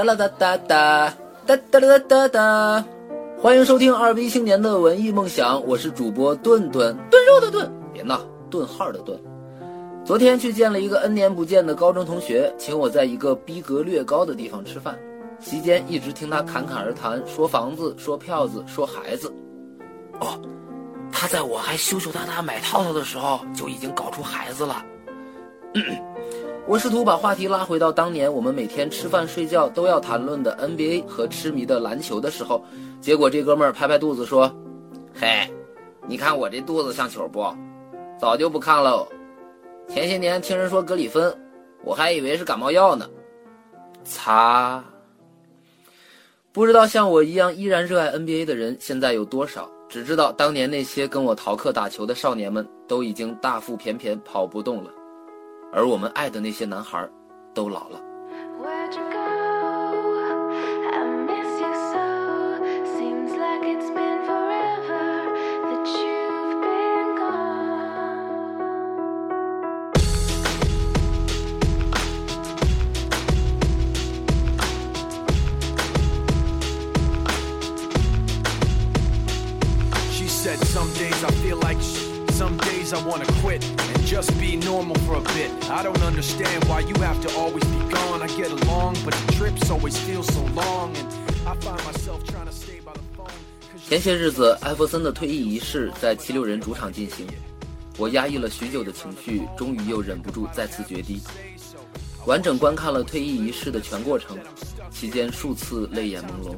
哒啦哒哒哒哒哒哒哒哒，欢迎收听二逼青年的文艺梦想，我是主播顿顿炖肉的炖，别闹，顿号的顿。昨天去见了一个 N 年不见的高中同学，请我在一个逼格略高的地方吃饭，席间一直听他侃侃而谈，说房子，说票子，说孩子。哦，他在我还羞羞答答买套套的时候就已经搞出孩子了。我试图把话题拉回到当年我们每天吃饭睡觉都要谈论的 NBA 和痴迷的篮球的时候，结果这哥们儿拍拍肚子说：“嘿，你看我这肚子像球不？早就不看喽。前些年听人说格里芬，我还以为是感冒药呢。擦！不知道像我一样依然热爱 NBA 的人现在有多少？只知道当年那些跟我逃课打球的少年们都已经大腹便便跑不动了。”而我们爱的那些男孩，都老了。前些日子，艾弗森的退役仪式在七六人主场进行。我压抑了许久的情绪，终于又忍不住再次决堤。完整观看了退役仪式的全过程，期间数次泪眼朦胧。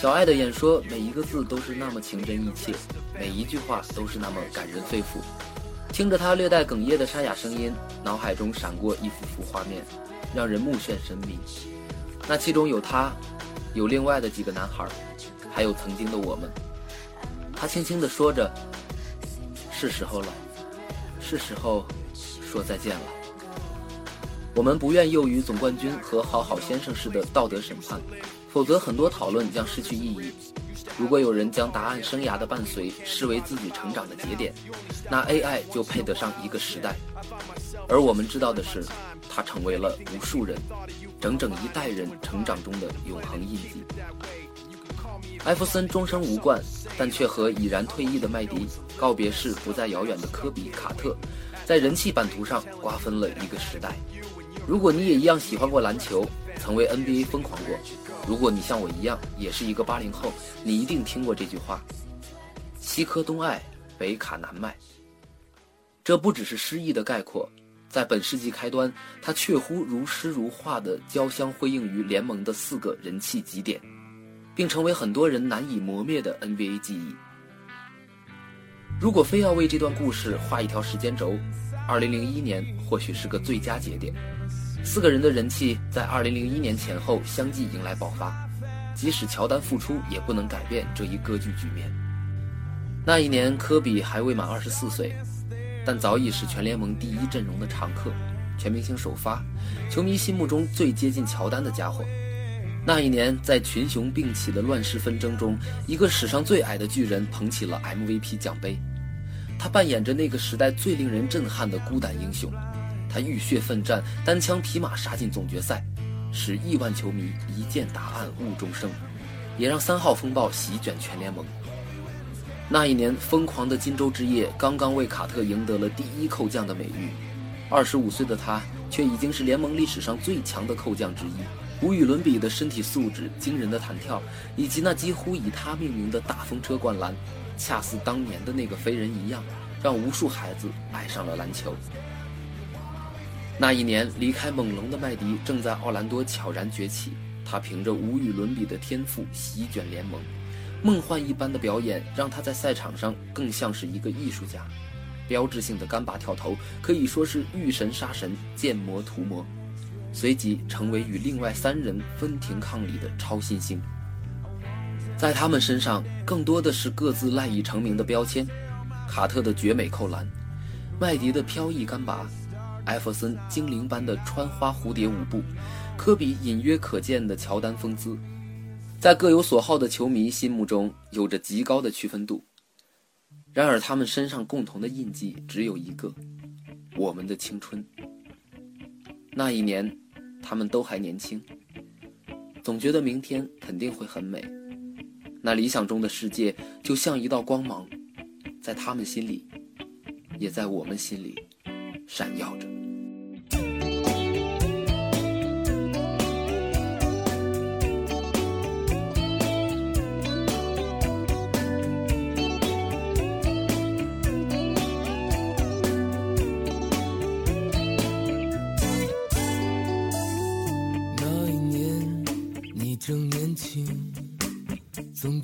小爱的演说，每一个字都是那么情真意切，每一句话都是那么感人肺腑。听着他略带哽咽的沙哑声音，脑海中闪过一幅幅画面，让人目眩神迷。那其中有他，有另外的几个男孩，还有曾经的我们。他轻轻地说着：“是时候了，是时候说再见了。”我们不愿囿于总冠军和好好先生式的道德审判。否则，很多讨论将失去意义。如果有人将答案生涯的伴随视为自己成长的节点，那 AI 就配得上一个时代。而我们知道的是，它成为了无数人、整整一代人成长中的永恒印记。艾弗森终生无冠，但却和已然退役的麦迪、告别式不再遥远的科比、卡特，在人气版图上瓜分了一个时代。如果你也一样喜欢过篮球，曾为 NBA 疯狂过。如果你像我一样也是一个八零后，你一定听过这句话：“西科东爱，北卡南麦。”这不只是诗意的概括，在本世纪开端，它确乎如诗如画的交相辉映于联盟的四个人气极点，并成为很多人难以磨灭的 NBA 记忆。如果非要为这段故事画一条时间轴，二零零一年或许是个最佳节点。四个人的人气在2001年前后相继迎来爆发，即使乔丹复出，也不能改变这一割据局面。那一年，科比还未满24岁，但早已是全联盟第一阵容的常客，全明星首发，球迷心目中最接近乔丹的家伙。那一年，在群雄并起的乱世纷争中，一个史上最矮的巨人捧起了 MVP 奖杯，他扮演着那个时代最令人震撼的孤胆英雄。他浴血奋战，单枪匹马杀进总决赛，使亿万球迷一见答案误终生，也让三号风暴席卷全联盟。那一年，疯狂的金州之夜刚刚为卡特赢得了第一扣将的美誉。二十五岁的他，却已经是联盟历史上最强的扣将之一，无与伦比的身体素质、惊人的弹跳，以及那几乎以他命名的大风车灌篮，恰似当年的那个飞人一样，让无数孩子爱上了篮球。那一年，离开猛龙的麦迪正在奥兰多悄然崛起。他凭着无与伦比的天赋席卷联盟，梦幻一般的表演让他在赛场上更像是一个艺术家。标志性的干拔跳投可以说是遇神杀神，见魔屠魔，随即成为与另外三人分庭抗礼的超新星。在他们身上，更多的是各自赖以成名的标签：卡特的绝美扣篮，麦迪的飘逸干拔。艾弗森精灵般的穿花蝴蝶舞步，科比隐约可见的乔丹风姿，在各有所好的球迷心目中有着极高的区分度。然而，他们身上共同的印记只有一个：我们的青春。那一年，他们都还年轻，总觉得明天肯定会很美。那理想中的世界就像一道光芒，在他们心里，也在我们心里闪耀着。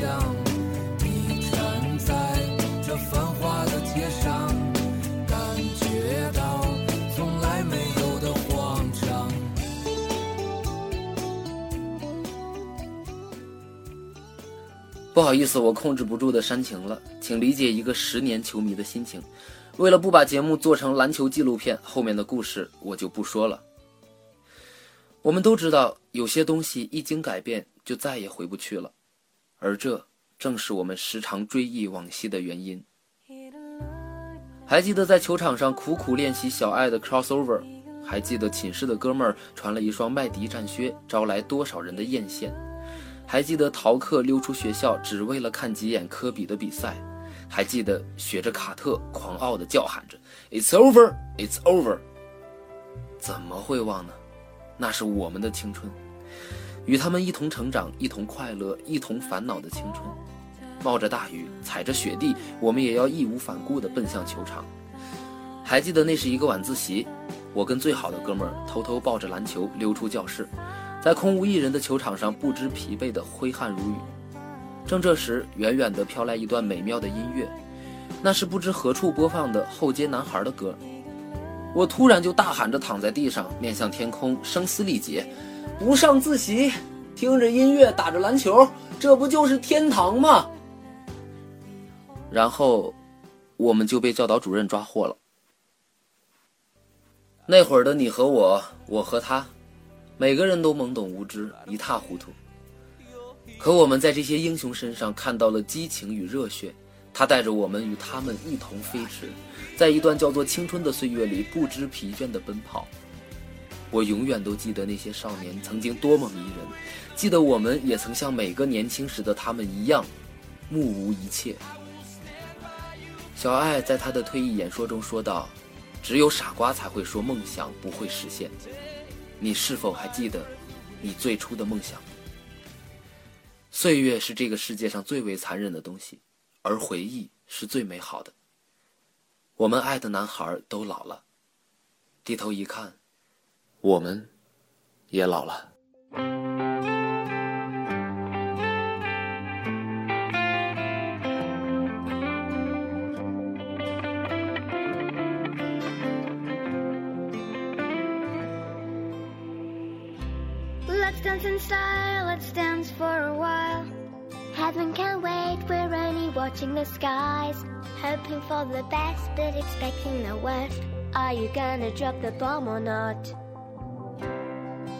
你站在这繁华的街上，感觉到从来没有的慌张。不好意思，我控制不住的煽情了，请理解一个十年球迷的心情。为了不把节目做成篮球纪录片，后面的故事我就不说了。我们都知道，有些东西一经改变，就再也回不去了，而这正是我们时常追忆往昔的原因。还记得在球场上苦苦练习小爱的 crossover，还记得寝室的哥们儿穿了一双麦迪战靴，招来多少人的艳羡。还记得逃课溜出学校，只为了看几眼科比的比赛；还记得学着卡特狂傲地叫喊着 “It's over, It's over”。怎么会忘呢？那是我们的青春，与他们一同成长、一同快乐、一同烦恼的青春。冒着大雨，踩着雪地，我们也要义无反顾地奔向球场。还记得那是一个晚自习，我跟最好的哥们儿偷偷抱着篮球溜出教室。在空无一人的球场上，不知疲惫地挥汗如雨。正这时，远远地飘来一段美妙的音乐，那是不知何处播放的后街男孩的歌。我突然就大喊着躺在地上，面向天空，声嘶力竭：“不上自习，听着音乐，打着篮球，这不就是天堂吗？”然后，我们就被教导主任抓获了。那会儿的你和我，我和他。每个人都懵懂无知，一塌糊涂。可我们在这些英雄身上看到了激情与热血，他带着我们与他们一同飞驰，在一段叫做青春的岁月里不知疲倦地奔跑。我永远都记得那些少年曾经多么迷人，记得我们也曾像每个年轻时的他们一样，目无一切。小爱在他的退役演说中说道：“只有傻瓜才会说梦想不会实现。”你是否还记得你最初的梦想？岁月是这个世界上最为残忍的东西，而回忆是最美好的。我们爱的男孩都老了，低头一看，我们也老了。 Let's dance in style, let's dance for a while. Heaven can't wait, we're only watching the skies. Hoping for the best, but expecting the worst. Are you gonna drop the bomb or not?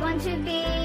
want to be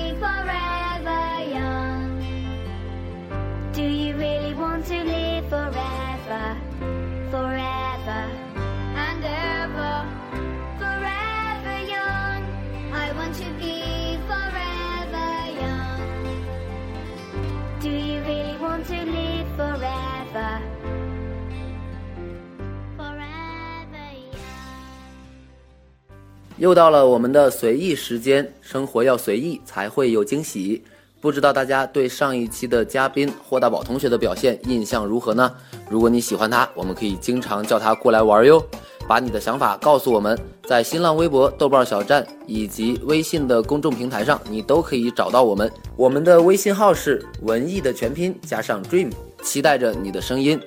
又到了我们的随意时间，生活要随意才会有惊喜。不知道大家对上一期的嘉宾霍大宝同学的表现印象如何呢？如果你喜欢他，我们可以经常叫他过来玩哟。把你的想法告诉我们，在新浪微博、豆瓣小站以及微信的公众平台上，你都可以找到我们。我们的微信号是文艺的全拼加上 dream，期待着你的声音。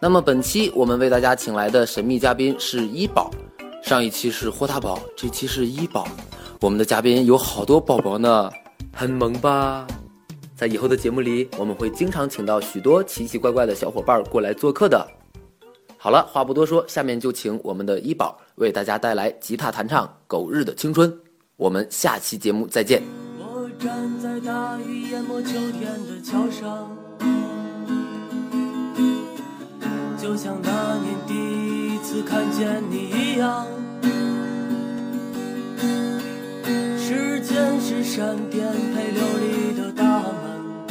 那么本期我们为大家请来的神秘嘉宾是医宝，上一期是霍大宝，这期是医宝。我们的嘉宾有好多宝宝呢，很萌吧？在以后的节目里，我们会经常请到许多奇奇怪怪的小伙伴过来做客的。好了，话不多说，下面就请我们的医宝为大家带来吉他弹唱《狗日的青春》。我们下期节目再见。我站在大雨淹没秋天的桥上，就像那年第一次看见你一样。时间是闪电配流离的大门，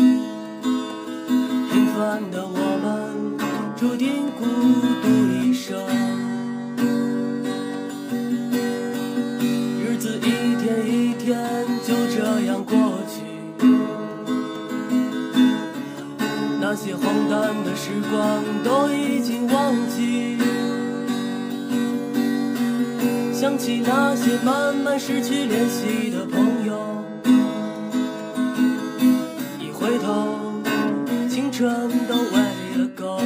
平凡的我们注定孤独一生。日子一天一天就这样过去，那些荒诞的时光都已经忘记。想起那些慢慢失去联系的朋友，一回头，青春都喂了狗。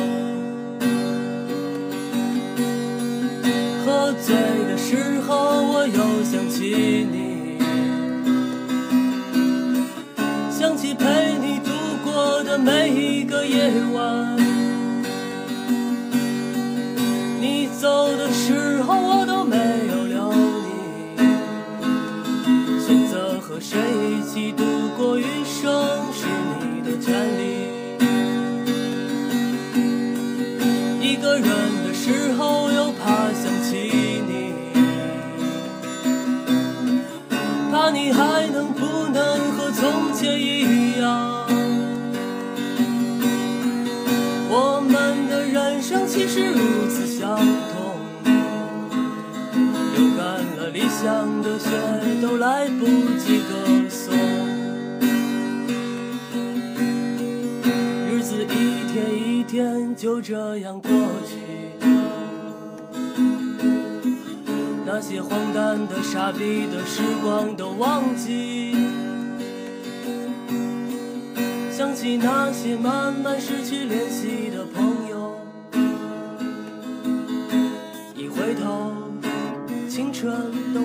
喝醉的时候，我又想起你，想起陪你度过的每一个夜晚。起度过余生是你的权利。一个人的时候，又怕想起你，怕你还能不能和从前一样。我们的人生其实如此相同，流干了理想的血，都来不及就这样过去，那些荒诞的、傻逼的时光都忘记。想起那些慢慢失去联系的朋友，一回头，青春都